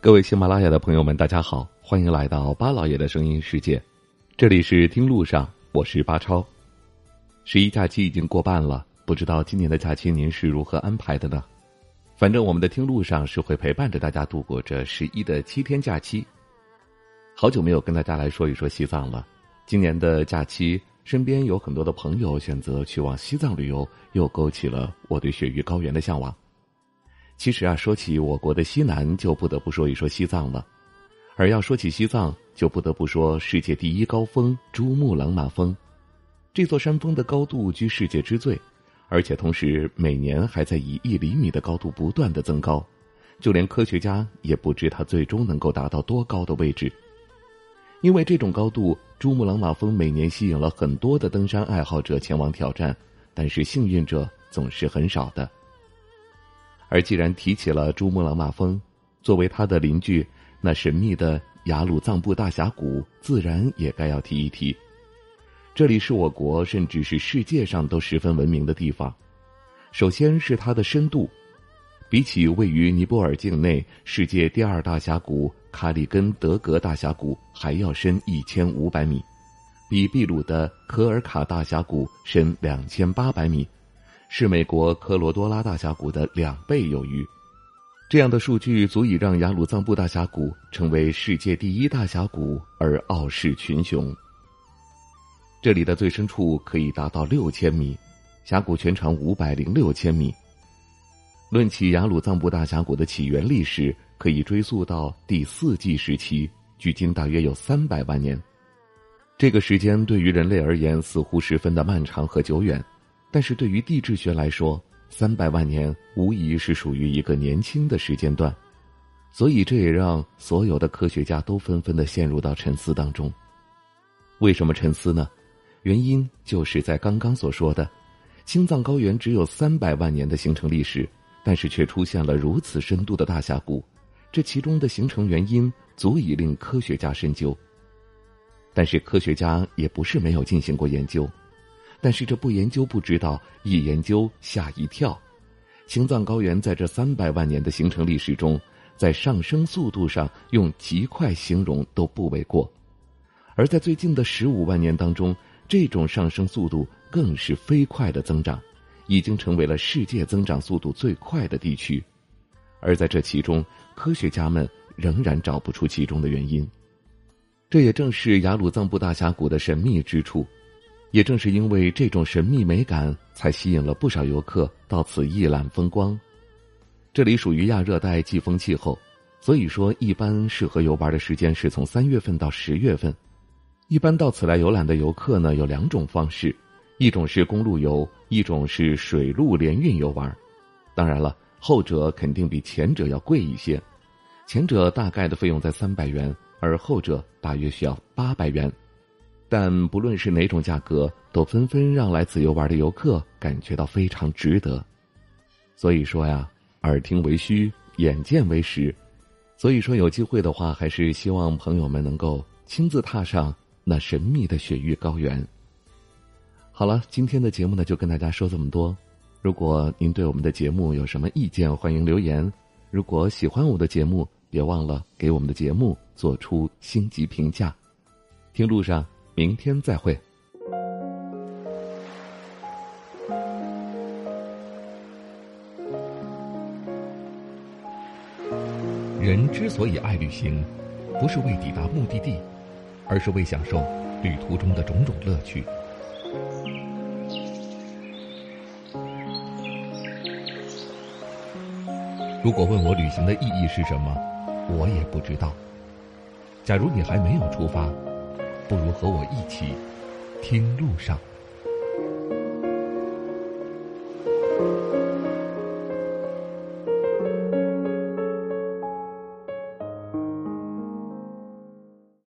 各位喜马拉雅的朋友们，大家好，欢迎来到巴老爷的声音世界。这里是听路上，我是巴超。十一假期已经过半了，不知道今年的假期您是如何安排的呢？反正我们的听路上是会陪伴着大家度过这十一的七天假期。好久没有跟大家来说一说西藏了。今年的假期，身边有很多的朋友选择去往西藏旅游，又勾起了我对雪域高原的向往。其实啊，说起我国的西南，就不得不说一说西藏了。而要说起西藏，就不得不说世界第一高峰珠穆朗玛峰。这座山峰的高度居世界之最，而且同时每年还在以一厘米的高度不断的增高，就连科学家也不知它最终能够达到多高的位置。因为这种高度，珠穆朗玛峰每年吸引了很多的登山爱好者前往挑战，但是幸运者总是很少的。而既然提起了珠穆朗玛峰，作为它的邻居，那神秘的雅鲁藏布大峡谷自然也该要提一提。这里是我国甚至是世界上都十分闻名的地方。首先是它的深度，比起位于尼泊尔境内世界第二大峡谷卡里根德格大峡谷还要深一千五百米，比秘鲁的科尔卡大峡谷深两千八百米。是美国科罗多拉大峡谷的两倍有余，这样的数据足以让雅鲁藏布大峡谷成为世界第一大峡谷而傲视群雄。这里的最深处可以达到六千米，峡谷全长五百零六千米。论起雅鲁藏布大峡谷的起源历史，可以追溯到第四纪时期，距今大约有三百万年。这个时间对于人类而言似乎十分的漫长和久远。但是对于地质学来说，三百万年无疑是属于一个年轻的时间段，所以这也让所有的科学家都纷纷的陷入到沉思当中。为什么沉思呢？原因就是在刚刚所说的，青藏高原只有三百万年的形成历史，但是却出现了如此深度的大峡谷，这其中的形成原因足以令科学家深究。但是科学家也不是没有进行过研究。但是这不研究不知道，一研究吓一跳。青藏高原在这三百万年的形成历史中，在上升速度上用极快形容都不为过。而在最近的十五万年当中，这种上升速度更是飞快的增长，已经成为了世界增长速度最快的地区。而在这其中，科学家们仍然找不出其中的原因。这也正是雅鲁藏布大峡谷的神秘之处。也正是因为这种神秘美感，才吸引了不少游客到此一览风光。这里属于亚热带季风气候，所以说一般适合游玩的时间是从三月份到十月份。一般到此来游览的游客呢，有两种方式，一种是公路游，一种是水陆联运游玩。当然了，后者肯定比前者要贵一些，前者大概的费用在三百元，而后者大约需要八百元。但不论是哪种价格，都纷纷让来此游玩的游客感觉到非常值得。所以说呀，耳听为虚，眼见为实。所以说，有机会的话，还是希望朋友们能够亲自踏上那神秘的雪域高原。好了，今天的节目呢，就跟大家说这么多。如果您对我们的节目有什么意见，欢迎留言。如果喜欢我的节目，别忘了给我们的节目做出星级评价。听路上。明天再会。人之所以爱旅行，不是为抵达目的地，而是为享受旅途中的种种乐趣。如果问我旅行的意义是什么，我也不知道。假如你还没有出发。不如和我一起听路上。